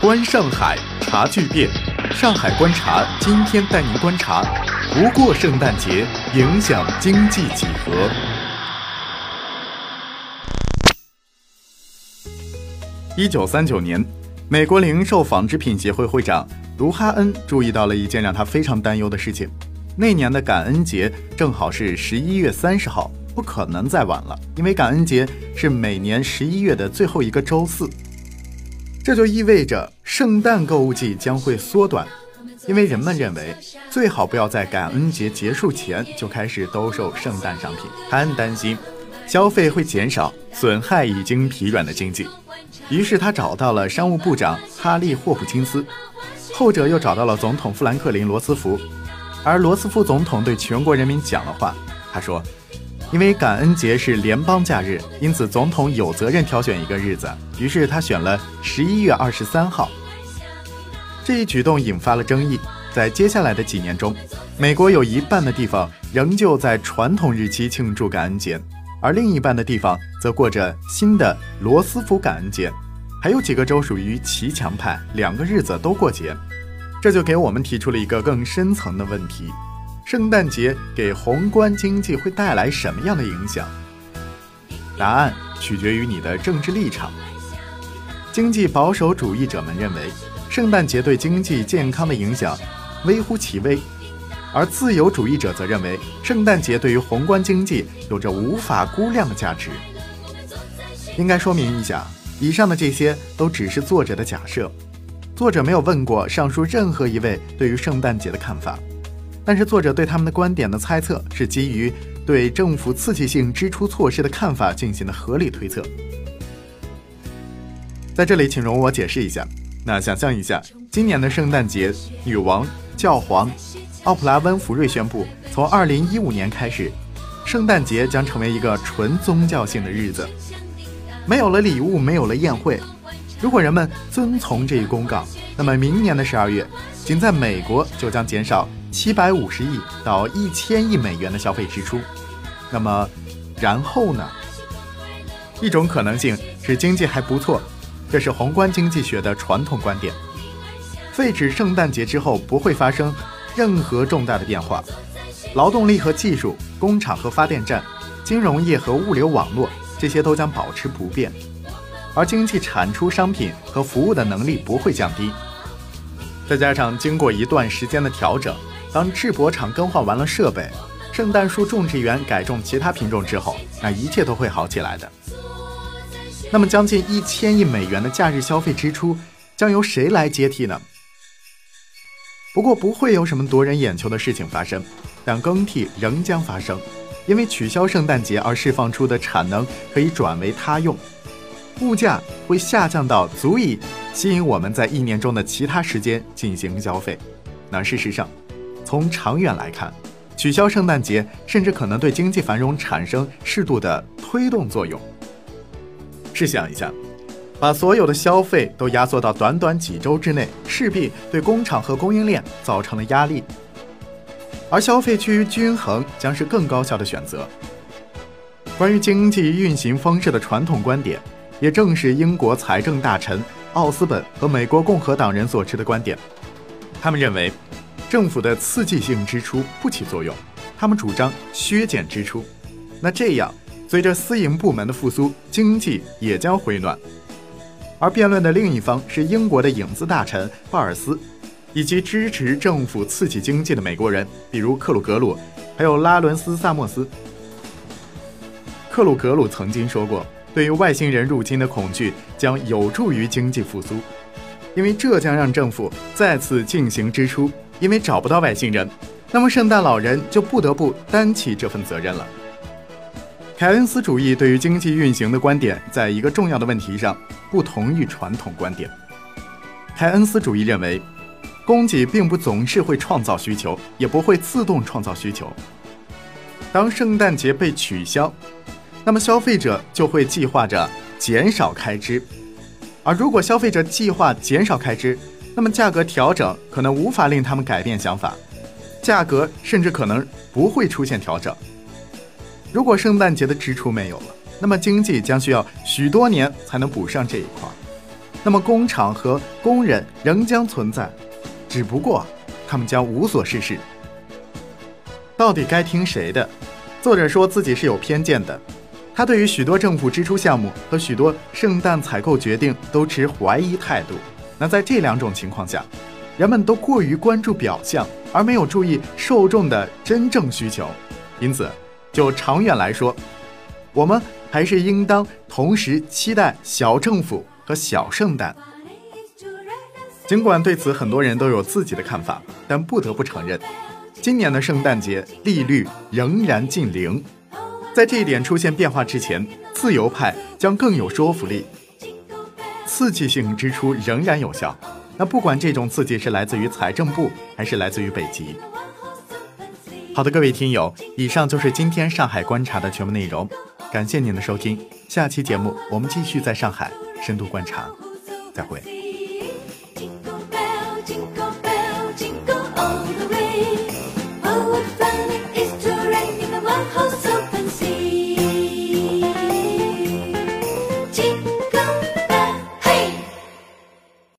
观上海，茶巨变。上海观察，今天带您观察：不过圣诞节影响经济几何？一九三九年，美国零售纺织品协会会长卢哈恩注意到了一件让他非常担忧的事情：那年的感恩节正好是十一月三十号，不可能再晚了，因为感恩节是每年十一月的最后一个周四。这就意味着圣诞购物季将会缩短，因为人们认为最好不要在感恩节结束前就开始兜售圣诞商品。他担心消费会减少，损害已经疲软的经济。于是他找到了商务部长哈利·霍普金斯，后者又找到了总统富兰克林·罗斯福，而罗斯福总统对全国人民讲了话，他说。因为感恩节是联邦假日，因此总统有责任挑选一个日子。于是他选了十一月二十三号。这一举动引发了争议。在接下来的几年中，美国有一半的地方仍旧在传统日期庆祝感恩节，而另一半的地方则过着新的罗斯福感恩节。还有几个州属于骑墙派，两个日子都过节。这就给我们提出了一个更深层的问题。圣诞节给宏观经济会带来什么样的影响？答案取决于你的政治立场。经济保守主义者们认为，圣诞节对经济健康的影响微乎其微，而自由主义者则认为，圣诞节对于宏观经济有着无法估量的价值。应该说明一下，以上的这些都只是作者的假设，作者没有问过上述任何一位对于圣诞节的看法。但是，作者对他们的观点的猜测是基于对政府刺激性支出措施的看法进行的合理推测。在这里，请容我解释一下。那想象一下，今年的圣诞节，女王、教皇奥普拉温弗瑞宣布，从2015年开始，圣诞节将成为一个纯宗教性的日子，没有了礼物，没有了宴会。如果人们遵从这一公告，那么明年的十二月，仅在美国就将减少。七百五十亿到一千亿美元的消费支出，那么，然后呢？一种可能性是经济还不错，这是宏观经济学的传统观点。废止圣诞节之后不会发生任何重大的变化，劳动力和技术、工厂和发电站、金融业和物流网络这些都将保持不变，而经济产出商品和服务的能力不会降低。再加上经过一段时间的调整。当制博厂更换完了设备，圣诞树种植园改种其他品种之后，那一切都会好起来的。那么，将近一千亿美元的假日消费支出将由谁来接替呢？不过，不会有什么夺人眼球的事情发生，但更替仍将发生，因为取消圣诞节而释放出的产能可以转为他用，物价会下降到足以吸引我们在一年中的其他时间进行消费。那事实上，从长远来看，取消圣诞节甚至可能对经济繁荣产生适度的推动作用。试想一下，把所有的消费都压缩到短短几周之内，势必对工厂和供应链造成了压力。而消费趋于均衡将是更高效的选择。关于经济运行方式的传统观点，也正是英国财政大臣奥斯本和美国共和党人所持的观点。他们认为。政府的刺激性支出不起作用，他们主张削减支出。那这样，随着私营部门的复苏，经济也将回暖。而辩论的另一方是英国的影子大臣鲍尔斯，以及支持政府刺激经济的美国人，比如克鲁格鲁，还有拉伦斯·萨默斯。克鲁格鲁曾经说过，对于外星人入侵的恐惧将有助于经济复苏，因为这将让政府再次进行支出。因为找不到外星人，那么圣诞老人就不得不担起这份责任了。凯恩斯主义对于经济运行的观点，在一个重要的问题上不同于传统观点。凯恩斯主义认为，供给并不总是会创造需求，也不会自动创造需求。当圣诞节被取消，那么消费者就会计划着减少开支，而如果消费者计划减少开支，那么价格调整可能无法令他们改变想法，价格甚至可能不会出现调整。如果圣诞节的支出没有了，那么经济将需要许多年才能补上这一块。那么工厂和工人仍将存在，只不过他们将无所事事。到底该听谁的？作者说自己是有偏见的，他对于许多政府支出项目和许多圣诞采购决定都持怀疑态度。那在这两种情况下，人们都过于关注表象，而没有注意受众的真正需求。因此，就长远来说，我们还是应当同时期待小政府和小圣诞。尽管对此很多人都有自己的看法，但不得不承认。今年的圣诞节利率仍然近零，在这一点出现变化之前，自由派将更有说服力。刺激性支出仍然有效，那不管这种刺激是来自于财政部还是来自于北极。好的，各位听友，以上就是今天上海观察的全部内容，感谢您的收听，下期节目我们继续在上海深度观察，再会。